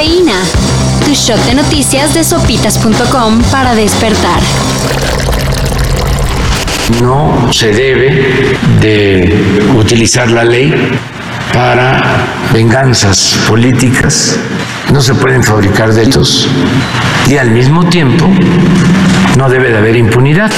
Cafeína. Tu shot de noticias de sopitas.com para despertar. No se debe de utilizar la ley para venganzas políticas. No se pueden fabricar delitos y al mismo tiempo no debe de haber impunidad.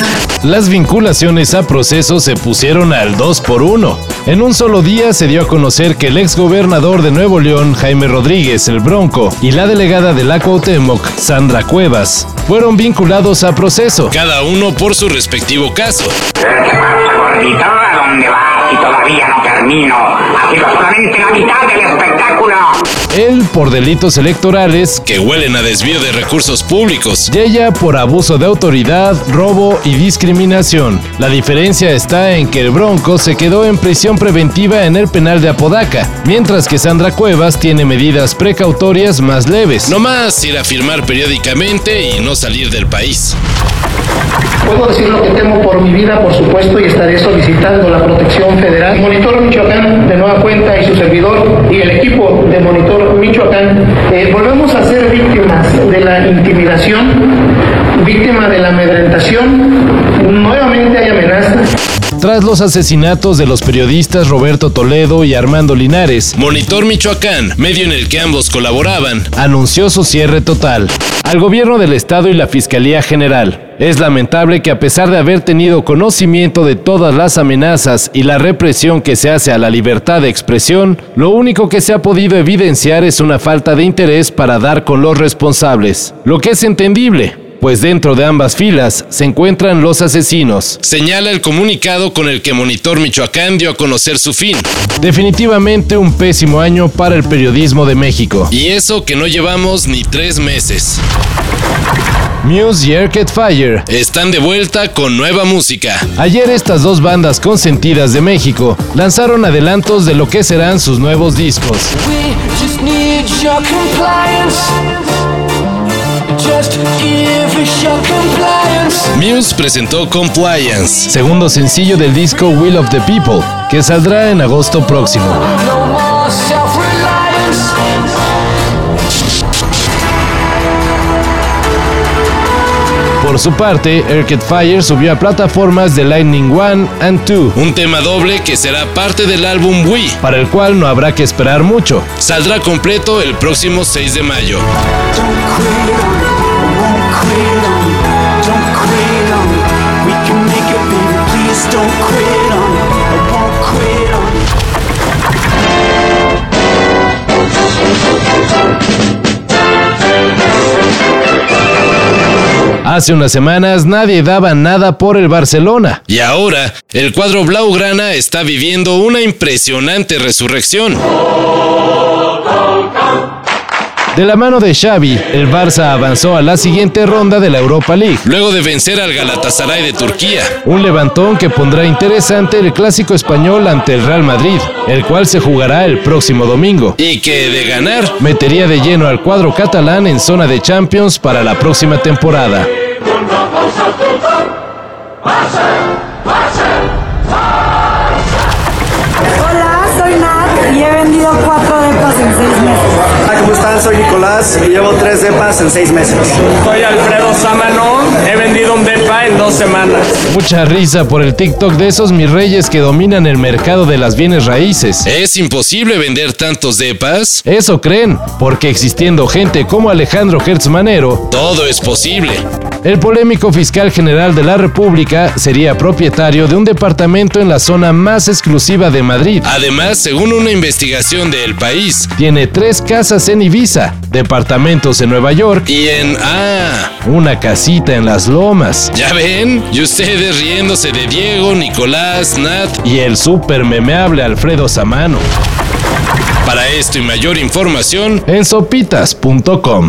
Las vinculaciones a procesos se pusieron al 2 por 1. En un solo día se dio a conocer que el exgobernador de Nuevo León, Jaime Rodríguez, el Bronco, y la delegada de la Cuauhtémoc, Sandra Cuevas, fueron vinculados a proceso. Cada uno por su respectivo caso. ¿Qué pasa, gordito? ¿A dónde vas? Y todavía no termino. Ha sido solamente la mitad del espectáculo. Él por delitos electorales, Que huelen a desvío de recursos públicos. y ella por abuso de autoridad, robo y discriminación. La diferencia está en que el Bronco se quedó en prisión preventiva en el penal de Apodaca, mientras que Sandra Cuevas tiene medidas precautorias más leves. No más ir a firmar periódicamente y no salir del país. Puedo decir lo que temo por mi vida, por supuesto, y estaré solicitando la protección federal. Monitor Michoacán, de nueva cuenta, y su servidor, y el equipo de Monitor Michoacán, eh, volvemos a ser víctimas de la intimidación, víctima de la amedrentación. Nuevamente hay amenazas. Tras los asesinatos de los periodistas Roberto Toledo y Armando Linares, Monitor Michoacán, medio en el que ambos colaboraban, anunció su cierre total al gobierno del estado y la Fiscalía General. Es lamentable que a pesar de haber tenido conocimiento de todas las amenazas y la represión que se hace a la libertad de expresión, lo único que se ha podido evidenciar es una falta de interés para dar con los responsables, lo que es entendible, pues dentro de ambas filas se encuentran los asesinos. señala el comunicado con el que Monitor Michoacán dio a conocer su fin. Definitivamente un pésimo año para el periodismo de México. Y eso que no llevamos ni tres meses. Muse y Arcade Fire. Están de vuelta con nueva música. Ayer estas dos bandas consentidas de México lanzaron adelantos de lo que serán sus nuevos discos. We just need your Muse presentó Compliance. Segundo sencillo del disco Will of the People, que saldrá en agosto próximo. Por su parte, Arcade Fire subió a plataformas de Lightning One and 2, Un tema doble que será parte del álbum Wii. para el cual no habrá que esperar mucho. Saldrá completo el próximo 6 de mayo. Hace unas semanas nadie daba nada por el Barcelona. Y ahora, el cuadro Blaugrana está viviendo una impresionante resurrección. De la mano de Xavi, el Barça avanzó a la siguiente ronda de la Europa League. Luego de vencer al Galatasaray de Turquía. Un levantón que pondrá interesante el clásico español ante el Real Madrid, el cual se jugará el próximo domingo. Y que de ganar, Metería de lleno al cuadro catalán en zona de Champions para la próxima temporada. Hola, soy Nat y he vendido cuatro depas en seis meses. Hola, ¿cómo están? Soy Nicolás y llevo tres depas en seis meses. Soy Alfredo Sámano, he vendido un depa en dos semanas. Mucha risa por el TikTok de esos mis reyes que dominan el mercado de las bienes raíces. es imposible vender tantos depas. Eso creen, porque existiendo gente como Alejandro Hertz Manero, Todo es posible. El polémico fiscal general de la República sería propietario de un departamento en la zona más exclusiva de Madrid. Además, según una investigación de El País Tiene tres casas en Ibiza, departamentos en Nueva York y en... Ah, una casita en las lomas ¿ya ven? Y ustedes riéndose de Diego, Nicolás, Nat. y el súper memeable Alfredo Samano Para esto y mayor información, en sopitas.com.